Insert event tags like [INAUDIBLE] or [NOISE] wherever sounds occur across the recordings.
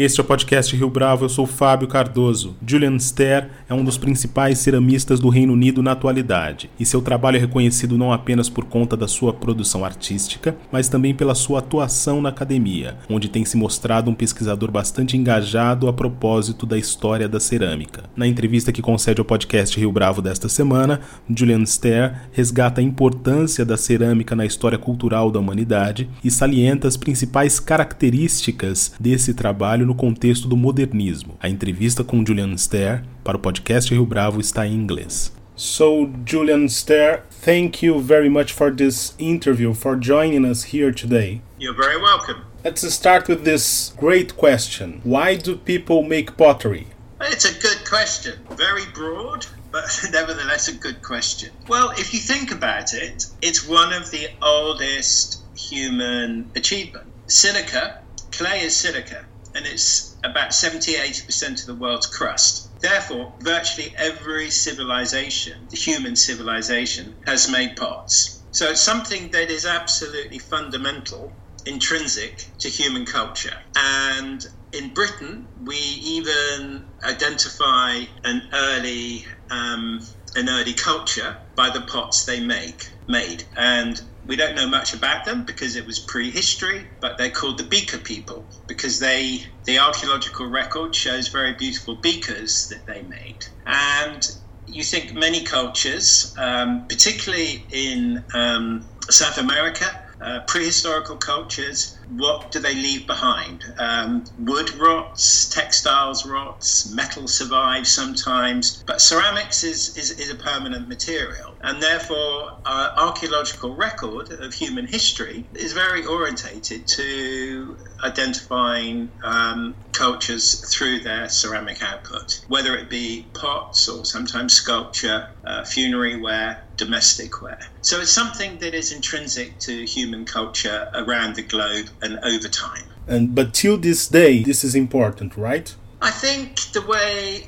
Este é o podcast Rio Bravo, eu sou Fábio Cardoso. Julian Ster é um dos principais ceramistas do Reino Unido na atualidade, e seu trabalho é reconhecido não apenas por conta da sua produção artística, mas também pela sua atuação na academia, onde tem se mostrado um pesquisador bastante engajado a propósito da história da cerâmica. Na entrevista que concede ao podcast Rio Bravo desta semana, Julian Ster resgata a importância da cerâmica na história cultural da humanidade e salienta as principais características desse trabalho no contexto do modernismo. A entrevista com Julian Stair para o podcast Rio Bravo está em inglês. So, Julian Stair, thank you very much for this interview, for joining us here today. You're very welcome. Let's start with this great question Why do people make pottery? It's a good question. Very broad, but [LAUGHS] nevertheless a good question. Well, if you think about it, it's one of the oldest human achievements. Silica, clay is silica and it's about 70 80% of the world's crust. Therefore, virtually every civilization, the human civilization, has made pots. So it's something that is absolutely fundamental, intrinsic to human culture. And in Britain, we even identify an early um, an early culture by the pots they make made. And we don't know much about them because it was prehistory, but they're called the beaker people because they the archaeological record shows very beautiful beakers that they made. And you think many cultures, um, particularly in um, South America, uh, prehistorical cultures, what do they leave behind? Um, wood rots, textiles rots, metal survives sometimes, but ceramics is, is, is a permanent material. And therefore, our archaeological record of human history is very orientated to identifying um, cultures through their ceramic output, whether it be pots or sometimes sculpture, uh, funerary ware, domestic ware. So it's something that is intrinsic to human culture around the globe and over time. And but till this day, this is important, right? I think the way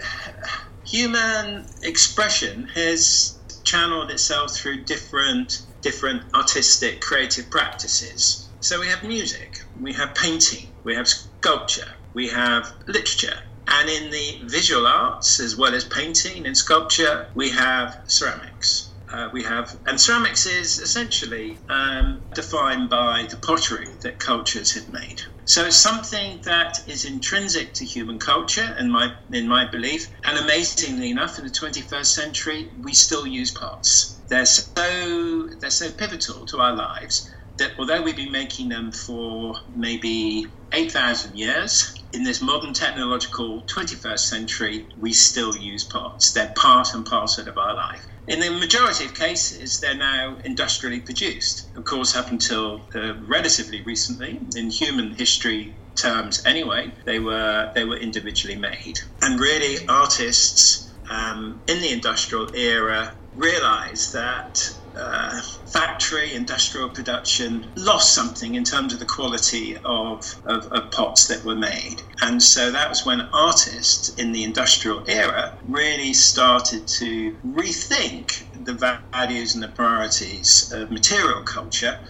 human expression has channeled itself through different different artistic creative practices. So we have music, we have painting, we have sculpture, we have literature, and in the visual arts as well as painting and sculpture, we have ceramics uh, we have, and ceramics is essentially um, defined by the pottery that cultures have made. So it's something that is intrinsic to human culture, in my in my belief. And amazingly enough, in the 21st century, we still use pots. They're so they're so pivotal to our lives that although we've been making them for maybe 8,000 years, in this modern technological 21st century, we still use pots. They're part and parcel of our life. In the majority of cases, they're now industrially produced. Of course, up until uh, relatively recently, in human history terms anyway, they were they were individually made. And really, artists um, in the industrial era realized that uh, factory industrial production lost something in terms of the quality of, of, of, pots that were made. And so that was when artists in the industrial era really started to rethink the values and the priorities of material culture.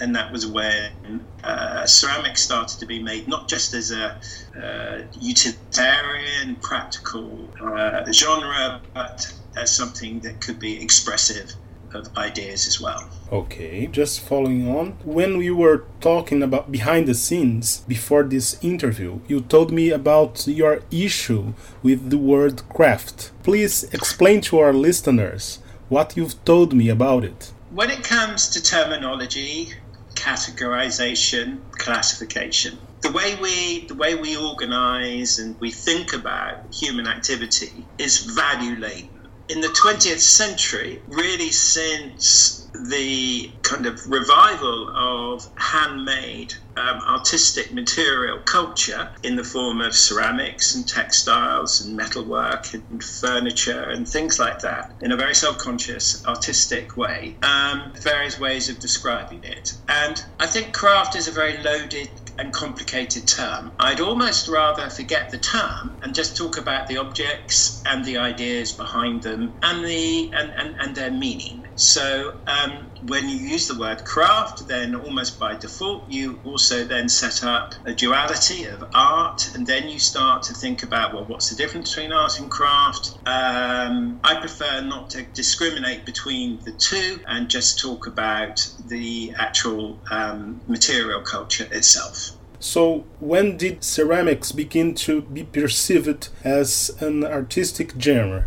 And that was when uh, ceramics started to be made not just as a uh, utilitarian, practical uh, genre, but as something that could be expressive of ideas as well. Okay, just following on. When we were talking about behind the scenes before this interview, you told me about your issue with the word craft. Please explain to our listeners what you've told me about it. When it comes to terminology, categorization, classification, the way we the way we organize and we think about human activity is value laden in the 20th century, really since the kind of revival of handmade um, artistic material culture in the form of ceramics and textiles and metalwork and furniture and things like that in a very self conscious, artistic way, um, various ways of describing it. And I think craft is a very loaded and complicated term. I'd almost rather forget the term and just talk about the objects and the ideas behind them and the and, and, and their meaning. So um, when you use the word craft, then almost by default, you also then set up a duality of art, and then you start to think about well, what's the difference between art and craft? Um, I prefer not to discriminate between the two and just talk about the actual um, material culture itself. So, when did ceramics begin to be perceived as an artistic genre?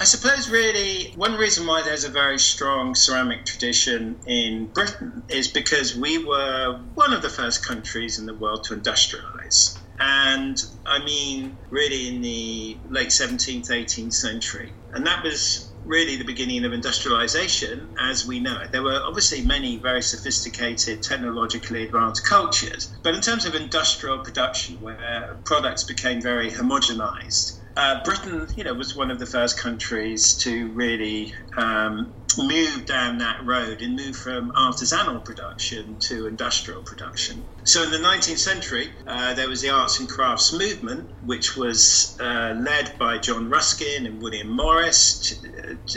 I suppose really one reason why there's a very strong ceramic tradition in Britain is because we were one of the first countries in the world to industrialize. And I mean, really in the late 17th, 18th century. And that was really the beginning of industrialization as we know it. There were obviously many very sophisticated, technologically advanced cultures, but in terms of industrial production, where products became very homogenized, uh, Britain, you know, was one of the first countries to really um, move down that road and move from artisanal production to industrial production. So in the 19th century, uh, there was the arts and crafts movement, which was uh, led by John Ruskin and William Morris,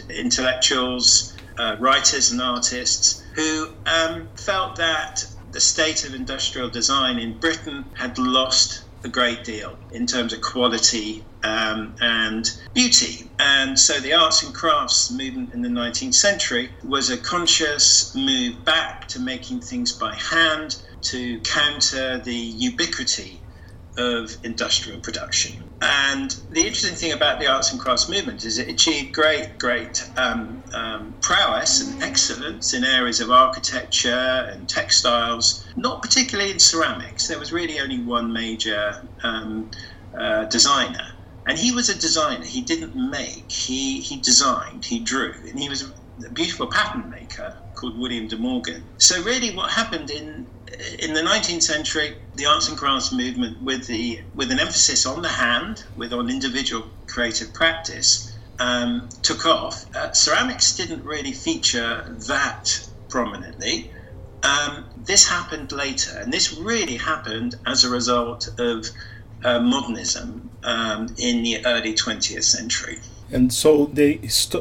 intellectuals, uh, writers, and artists who um, felt that the state of industrial design in Britain had lost a great deal in terms of quality um, and beauty. And so the arts and crafts movement in the 19th century was a conscious move back to making things by hand to counter the ubiquity of industrial production. And the interesting thing about the arts and crafts movement is it achieved great, great um, um, prowess and excellence in areas of architecture and textiles, not particularly in ceramics. There was really only one major um, uh, designer. And he was a designer. He didn't make, he, he designed, he drew, and he was a beautiful pattern maker called William de Morgan. So, really, what happened in in the 19th century, the arts and crafts movement, with the with an emphasis on the hand, with on individual creative practice, um, took off. Uh, ceramics didn't really feature that prominently. Um, this happened later, and this really happened as a result of uh, modernism um, in the early 20th century. And so the,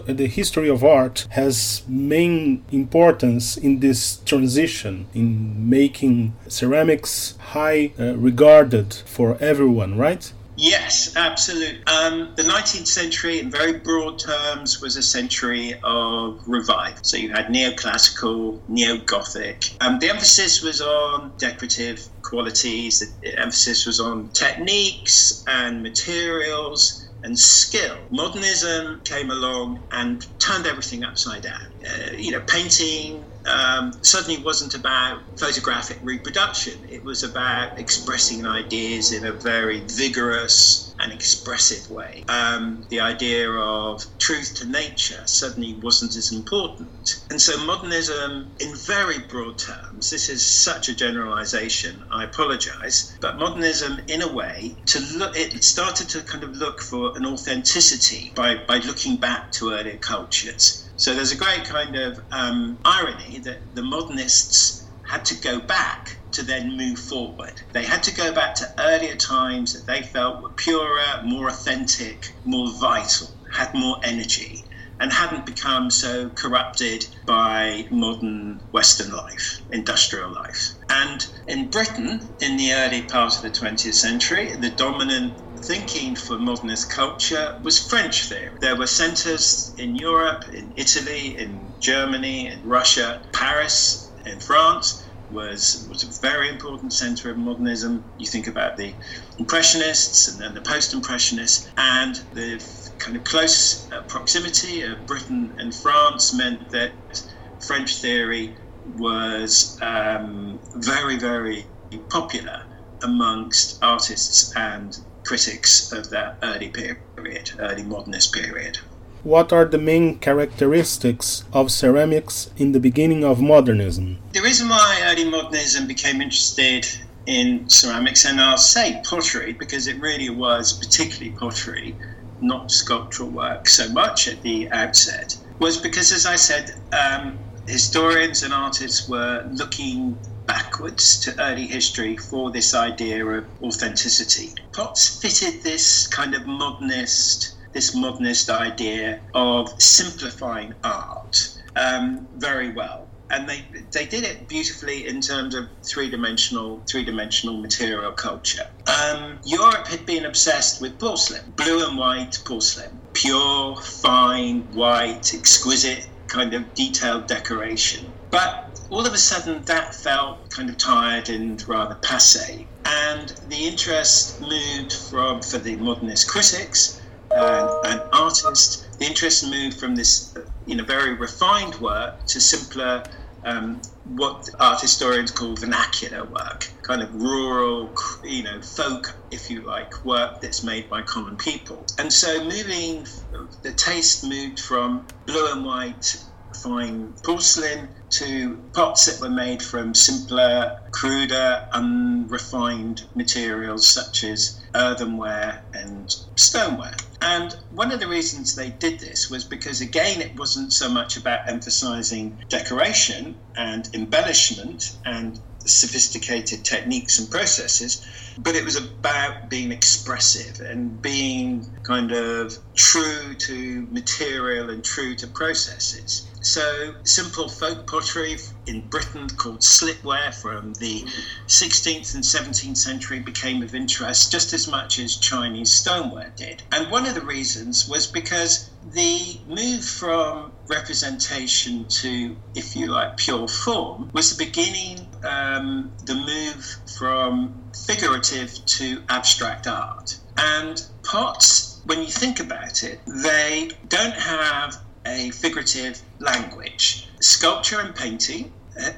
the history of art has main importance in this transition, in making ceramics high uh, regarded for everyone, right? Yes, absolutely. Um, the 19th century, in very broad terms, was a century of revival. So you had neoclassical, neo Gothic. Um, the emphasis was on decorative qualities, the emphasis was on techniques and materials and skill. Modernism came along and turned everything upside down. Uh, you know, painting um, suddenly wasn't about photographic reproduction. It was about expressing ideas in a very vigorous, an expressive way. Um, the idea of truth to nature suddenly wasn't as important. And so modernism, in very broad terms, this is such a generalization, I apologize, but modernism, in a way, to look, it started to kind of look for an authenticity by, by looking back to earlier cultures. So there's a great kind of um, irony that the modernists had to go back to then move forward. They had to go back to earlier times that they felt were purer, more authentic, more vital, had more energy, and hadn't become so corrupted by modern Western life, industrial life. And in Britain, in the early part of the 20th century, the dominant thinking for modernist culture was French theory. There were centers in Europe, in Italy, in Germany, in Russia, Paris, in France, was was a very important centre of modernism. You think about the Impressionists and then the Post-Impressionists, and the kind of close uh, proximity of Britain and France meant that French theory was um, very, very popular amongst artists and critics of that early period, early modernist period. What are the main characteristics of ceramics in the beginning of modernism? The reason why early modernism became interested in ceramics, and I'll say pottery because it really was particularly pottery, not sculptural work so much at the outset, was because, as I said, um, historians and artists were looking backwards to early history for this idea of authenticity. Potts fitted this kind of modernist, this modernist idea of simplifying art um, very well and they they did it beautifully in terms of three dimensional three dimensional material culture. Um, Europe had been obsessed with porcelain, blue and white porcelain, pure, fine, white, exquisite kind of detailed decoration. But all of a sudden, that felt kind of tired and rather passe, and the interest moved from for the modernist critics and artists. The interest moved from this, you know, very refined work to simpler um, what art historians call vernacular work, kind of rural, you know, folk, if you like, work that's made by common people. And so moving, the taste moved from blue and white fine porcelain to pots that were made from simpler, cruder, unrefined materials such as earthenware and stoneware. And one of the reasons they did this was because, again, it wasn't so much about emphasizing decoration and embellishment and sophisticated techniques and processes, but it was about being expressive and being kind of true to material and true to processes. So, simple folk pottery in Britain called slipware from the 16th and 17th century became of interest just as much as Chinese stoneware did. And one of the reasons was because the move from representation to, if you like, pure form was the beginning, um, the move from figurative to abstract art. And pots, when you think about it, they don't have a figurative language. Sculpture and painting, uh,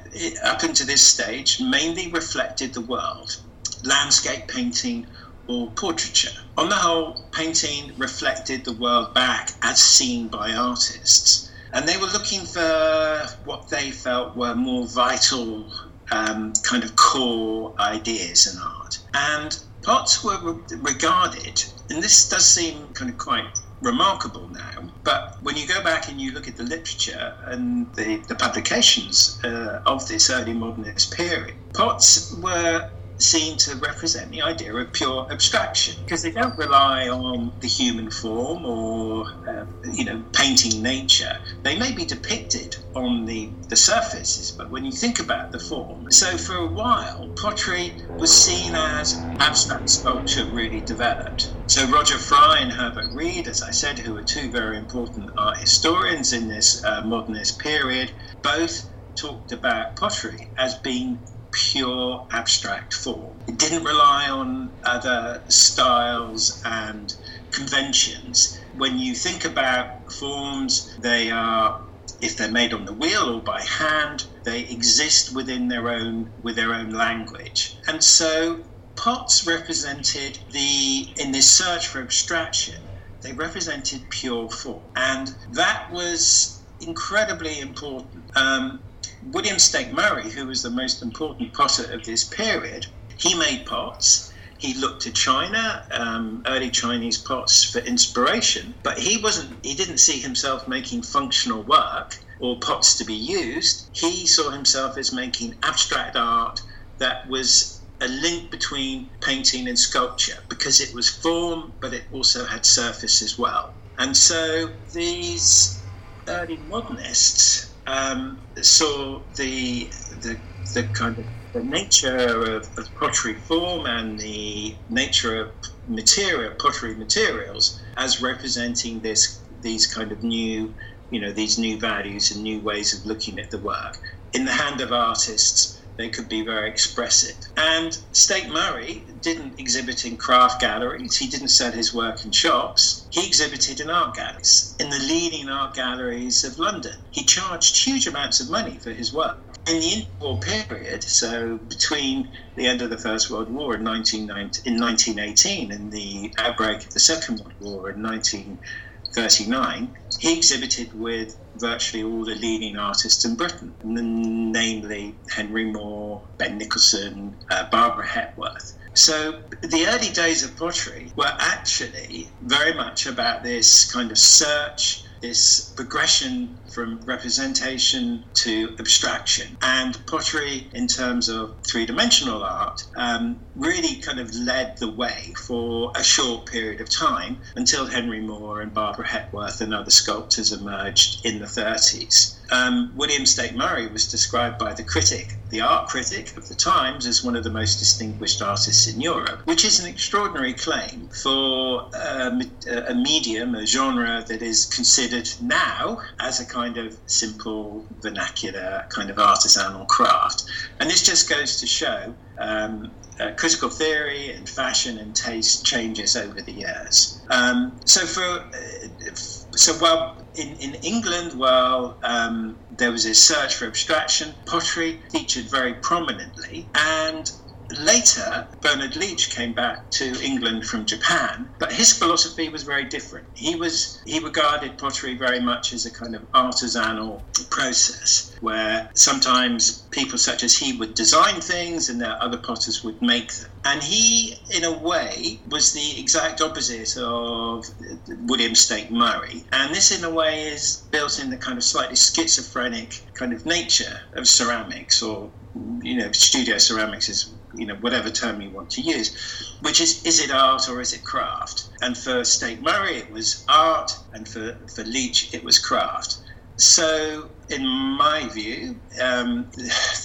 up until this stage, mainly reflected the world. Landscape painting or portraiture. On the whole, painting reflected the world back as seen by artists. And they were looking for what they felt were more vital, um, kind of core ideas in art. And pots were regarded, and this does seem kind of quite remarkable now. But when you go back and you look at the literature and the, the publications uh, of this early modernist period, pots were seen to represent the idea of pure abstraction because they don't rely on the human form or uh, you know painting nature. They may be depicted on the the surfaces but when you think about the form so for a while pottery was seen as abstract sculpture really developed. So roger fry and herbert read as i said who are two very important art historians in this uh, modernist period both talked about pottery as being pure abstract form. It didn't rely on other styles and conventions. When you think about forms, they are if they're made on the wheel or by hand, they exist within their own with their own language. And so pots represented the in this search for abstraction, they represented pure form. And that was incredibly important. Um, William Staite Murray, who was the most important potter of this period, he made pots. He looked to China, um, early Chinese pots, for inspiration, but he wasn't. He didn't see himself making functional work or pots to be used. He saw himself as making abstract art that was a link between painting and sculpture because it was form, but it also had surface as well. And so these early modernists um, saw the, the, the kind of the nature of, of, pottery form and the nature of material pottery materials as representing this these kind of new you know these new values and new ways of looking at the work. In the hand of artists they could be very expressive. And Staite Murray didn't exhibit in craft galleries, he didn't sell his work in shops, he exhibited in art galleries, in the leading art galleries of London. He charged huge amounts of money for his work. In the interwar period, so between the end of the First World War in, 1918 and the outbreak of the Second World War in 1939, he exhibited with virtually all the leading artists in Britain, namely Henry Moore, Ben Nicholson, uh, Barbara Hepworth. So the early days of pottery were actually very much about this kind of search this progression from representation to abstraction. And pottery, in terms of three dimensional art, um, really kind of led the way for a short period of time until Henry Moore and Barbara Hepworth and other sculptors emerged in the 30s. Um, William Staite Murray was described by the critic, the art critic of the Times, as one of the most distinguished artists in Europe, which is an extraordinary claim for um, a medium, a genre that is considered now as a kind of simple, vernacular, kind of artisanal craft. And this just goes to show um, uh, critical theory and fashion and taste changes over the years. Um, so for uh, so while in, in England, while um, there was a search for abstraction, pottery featured very prominently, and Later, Bernard Leach came back to England from Japan, but his philosophy was very different. He was he regarded pottery very much as a kind of artisanal process where sometimes people such as he would design things and there other potters would make them. And he, in a way, was the exact opposite of William Staite Murray. And this, in a way, is built in the kind of slightly schizophrenic kind of nature of ceramics or you know, studio ceramics is you know whatever term you want to use, which is is it art or is it craft? And for Staite Murray, it was art, and for for Leach, it was craft. So in my view, um, [LAUGHS]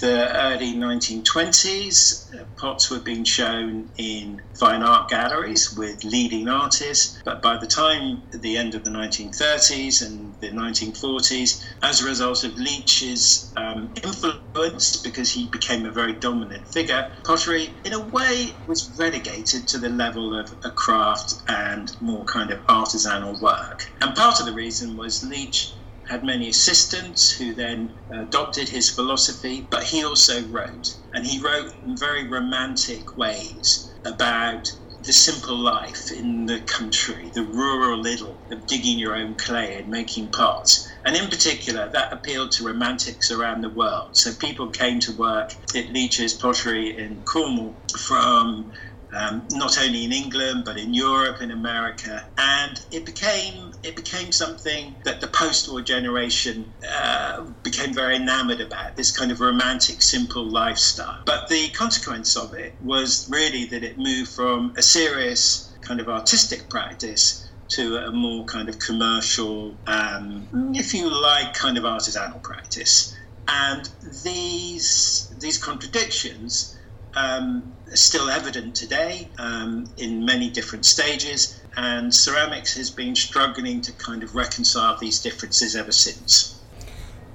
the early 1920s, uh, pots were being shown in fine art galleries with leading artists. But by the time the end of the 1930s and the 1940s, as a result of Leach's um, influence, because he became a very dominant figure, pottery, in a way, was relegated to the level of a craft and more kind of artisanal work. And part of the reason was Leach had many assistants who then adopted his philosophy, but he also wrote. And he wrote in very romantic ways about the simple life in the country, the rural idyll of digging your own clay and making pots. And in particular, that appealed to romantics around the world. So people came to work at Leach's pottery in Cornwall from um, not only in England but in Europe and America, and it became it became something that the post-war generation uh, became very enamored about this kind of romantic, simple lifestyle. But the consequence of it was really that it moved from a serious kind of artistic practice to a more kind of commercial, um, if you like, kind of artisanal practice. And these these contradictions um, still evident today um, in many different stages, and ceramics has been struggling to kind of reconcile these differences ever since.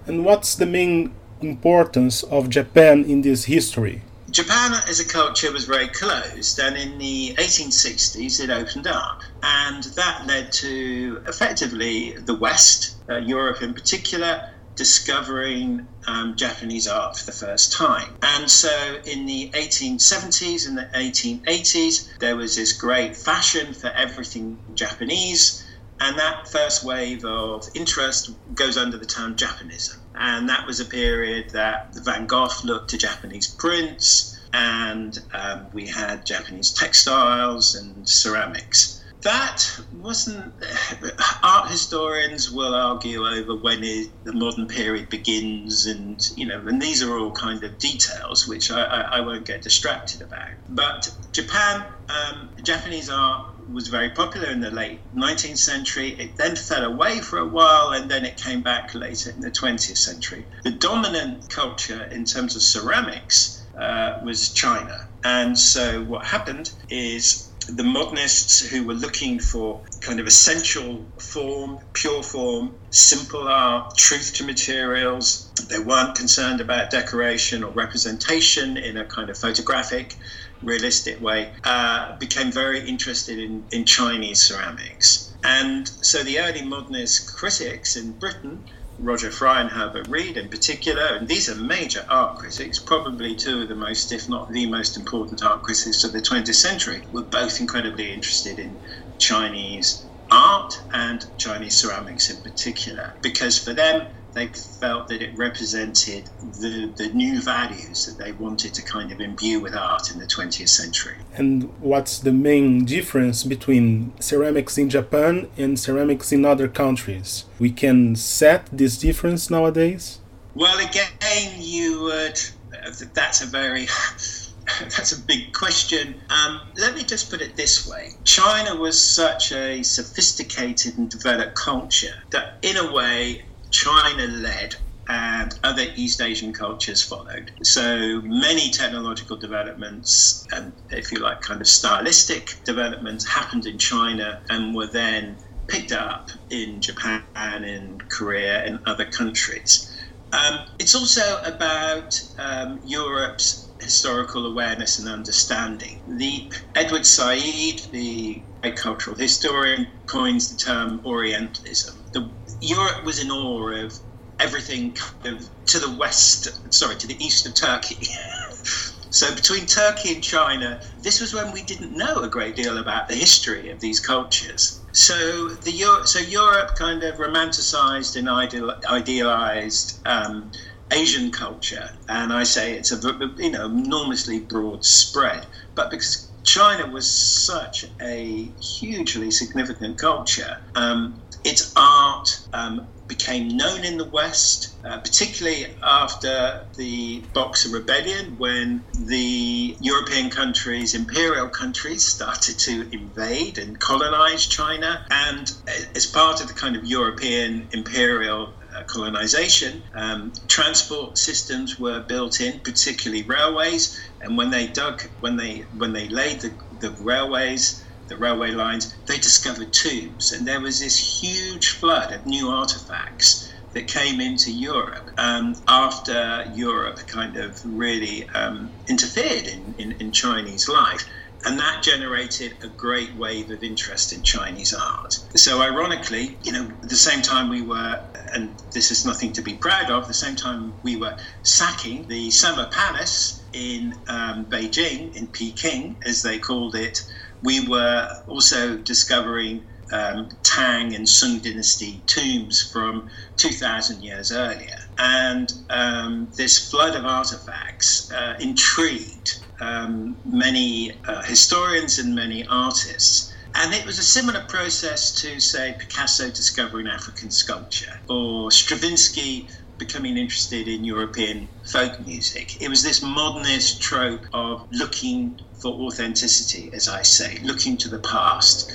And what's the main importance of Japan in this history? Japan as a culture was very closed, and in the 1860s it opened up, and that led to effectively the West, uh, Europe in particular, discovering um, Japanese art for the first time. And so in the 1870s and the 1880s, there was this great fashion for everything Japanese. And that first wave of interest goes under the term Japanism. And that was a period that Van Gogh looked to Japanese prints, and um, we had Japanese textiles and ceramics that wasn't. Art historians will argue over when it, the modern period begins, and you know, and these are all kind of details which I, I, I won't get distracted about. But Japan, um, Japanese art was very popular in the late 19th century. It then fell away for a while and then it came back later in the 20th century. The dominant culture in terms of ceramics uh, was China. And so what happened is the modernists who were looking for kind of essential form, pure form, simple art, truth to materials. They weren't concerned about decoration or representation in a kind of photographic, realistic way, uh, became very interested in, in Chinese ceramics. And so the early modernist critics in Britain Roger Fry and Herbert Read in particular, and these are major art critics, probably two of the most, if not the most important art critics of the 20th century, were both incredibly interested in Chinese art and Chinese ceramics in particular, because for them, they felt that it represented the, the new values that they wanted to kind of imbue with art in the 20th century. And what's the main difference between ceramics in Japan and ceramics in other countries? We can set this difference nowadays? Well, again, you would. That's a very [LAUGHS] that's a big question. Um, let me just put it this way China was such a sophisticated and developed culture that, in a way, China led and other East Asian cultures followed. So many technological developments and, if you like, kind of stylistic developments happened in China and were then picked up in Japan, in Korea, and other countries. Um, it's also about um, Europe's historical awareness and understanding. The Edward Said, the cultural historian, coins the term Orientalism. The, Europe was in awe of everything kind of to the west, sorry, to the east of Turkey. [LAUGHS] so between Turkey and China, this was when we didn't know a great deal about the history of these cultures. So the Euro- so Europe kind of romanticized and ideal- idealized um, Asian culture, and I say it's a you know enormously broad spread, but because China was such a hugely significant culture, um, its art um, became known in the West, uh, particularly after the Boxer Rebellion, when the European countries, imperial countries, started to invade and colonize China. And as part of the kind of European imperial uh, colonization, um, transport systems were built in, particularly railways. And when they dug, when they when they laid the, the railways, the railway lines, they discovered tombs, and there was this huge flood of new artifacts that came into Europe um, after Europe kind of really um, interfered in, in, in Chinese life. And that generated a great wave of interest in Chinese art. So, ironically, you know, at the same time we were, and this is nothing to be proud of, the same time we were sacking the Summer Palace in um, Beijing, in Peking, as they called it, we were also discovering um, Tang and Sung dynasty tombs from 2,000 years earlier. And um, this flood of artifacts uh, intrigued um, many uh, historians and many artists. And it was a similar process to, say, Picasso discovering African sculpture or Stravinsky becoming interested in European folk music. It was this modernist trope of looking for authenticity, as I say, looking to the past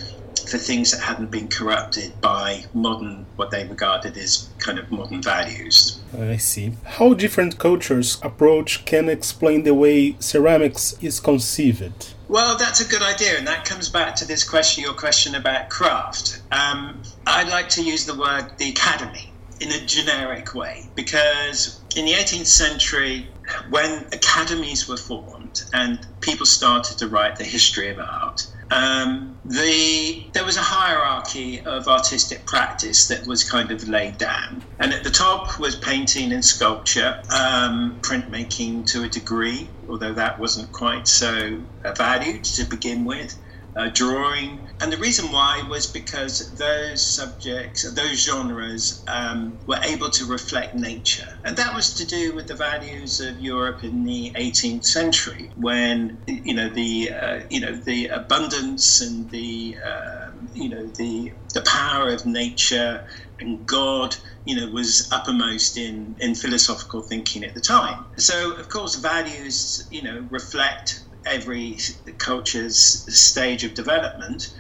for things that hadn't been corrupted by modern, what they regarded as kind of modern values. I see. How different cultures approach can explain the way ceramics is conceived? Well, that's a good idea, and that comes back to this question, your question about craft. Um, I'd like to use the word the academy in a generic way because in the 18th century, when academies were formed and people started to write the history of art, um, the there was a hierarchy of artistic practice that was kind of laid down, and at the top was painting and sculpture, um, printmaking to a degree, although that wasn't quite so valued to begin with uh, drawing. And the reason why was because those subjects, those genres, um, were able to reflect nature. And that was to do with the values of Europe in the 18th century, when, you know, the, uh, you know, the abundance and the, uh, you know, the, the power of nature and God, you know, was uppermost in, in philosophical thinking at the time. So, of course, values, you know, reflect every culture's stage of development.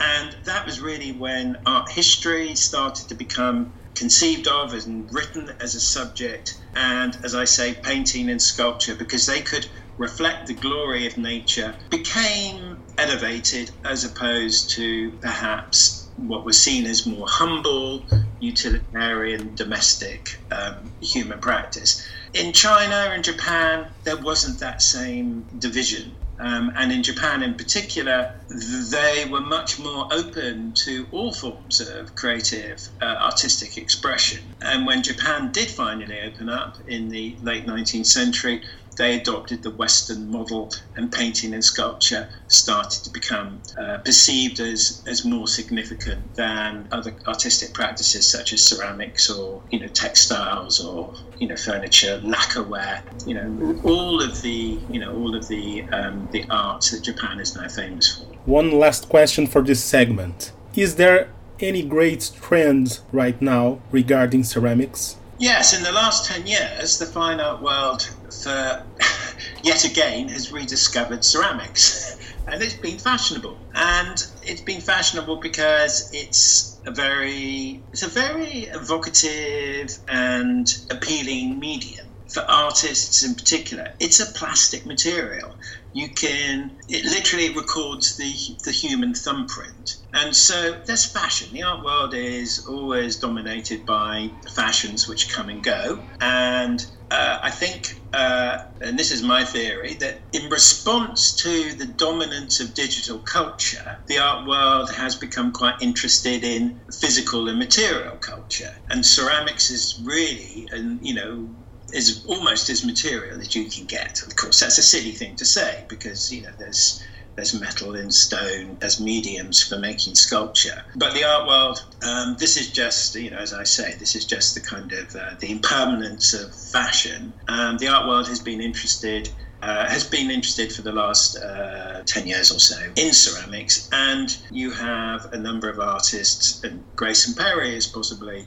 And that was really when art history started to become conceived of and written as a subject, and as I say, painting and sculpture, because they could reflect the glory of nature, became elevated as opposed to perhaps what was seen as more humble, utilitarian, domestic um, human practice. In China and Japan, there wasn't that same division. Um, and in Japan in particular, they were much more open to all forms of creative uh, artistic expression. And when Japan did finally open up in the late 19th century, they adopted the Western model, and painting and sculpture started to become uh, perceived as, as more significant than other artistic practices such as ceramics or you know textiles or you know furniture, lacquerware. You know all of the you know all of the um, the arts that Japan is now famous for. One last question for this segment: Is there any great trends right now regarding ceramics? Yes, in the last 10 years, the fine art world, for [LAUGHS] yet again, has rediscovered ceramics. [LAUGHS] and it's been fashionable. And it's been fashionable because it's a very it's a very evocative and appealing medium for artists in particular. It's a plastic material. You can it literally records the the human thumbprint. And so there's fashion. The art world is always dominated by fashions which come and go. And uh, I think, uh, and this is my theory, that in response to the dominance of digital culture, the art world has become quite interested in physical and material culture. And ceramics is really, and you know, is almost as material as you can get. Of course, that's a silly thing to say because you know there's there's metal and stone as mediums for making sculpture. But the art world, um, this is just, you know, as I say, this is just the kind of uh, the impermanence of fashion. Um, the art world has been interested. Uh, has been interested for the last uh, 10 years or so in ceramics, and you have a number of artists, and Grayson Perry is possibly,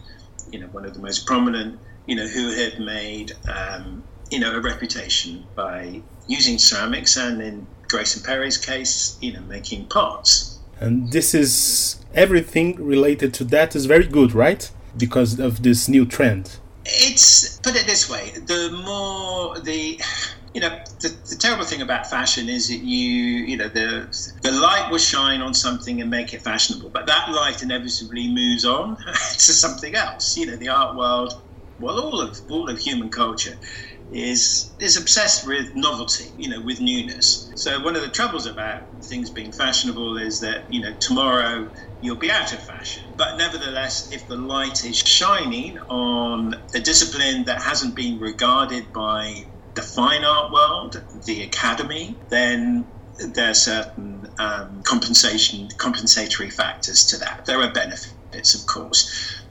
you know, one of the most prominent, you know, who have made, um, you know, a reputation by using ceramics and in Grayson Perry's case, you know, making pots. And this is everything related to that is very good, right? Because of this new trend. It's put it this way: the more the you know the, the, terrible thing about fashion is that you you know the the light will shine on something and make it fashionable but that light inevitably moves on [LAUGHS] to something else you know the art world well all of all of human culture is is obsessed with novelty, you know, with newness. So one of the troubles about things being fashionable is that you know tomorrow you'll be out of fashion. But nevertheless, if the light is shining on a discipline that hasn't been regarded by the fine art world, the academy, then there are certain um, compensation compensatory factors to that. There are benefits, of course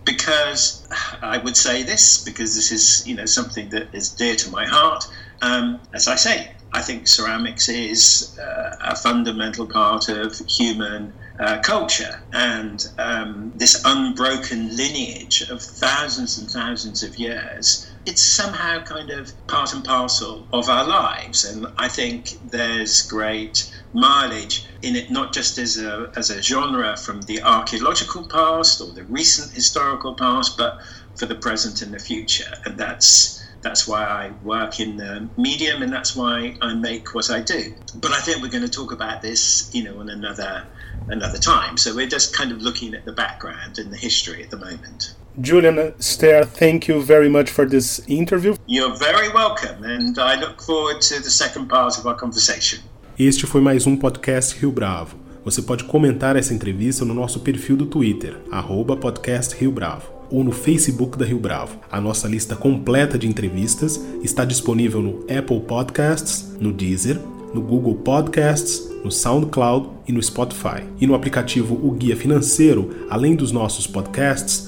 because I would say this because this is you know something that is dear to my heart. Um, as I say, I think ceramics is uh, a fundamental part of human uh, culture and um, this unbroken lineage of thousands and thousands of years. It's somehow kind of part and parcel of our lives, and I think there's great mileage in it, not just as a, as a genre from the archaeological past or the recent historical past, but for the present and the future. And that's that's why I work in the medium, and that's why I make what I do. But I think we're going to talk about this, you know, on another another time. So we're just kind of looking at the background and the history at the moment. Julian Stair, thank you very much for this interview. You're very welcome, and I look forward to the second part of our conversation. Este foi mais um podcast Rio Bravo. Você pode comentar essa entrevista no nosso perfil do Twitter, arroba podcast Rio Bravo, ou no Facebook da Rio Bravo. A nossa lista completa de entrevistas está disponível no Apple Podcasts, no Deezer, no Google Podcasts, no SoundCloud e no Spotify. E no aplicativo O Guia Financeiro, além dos nossos podcasts,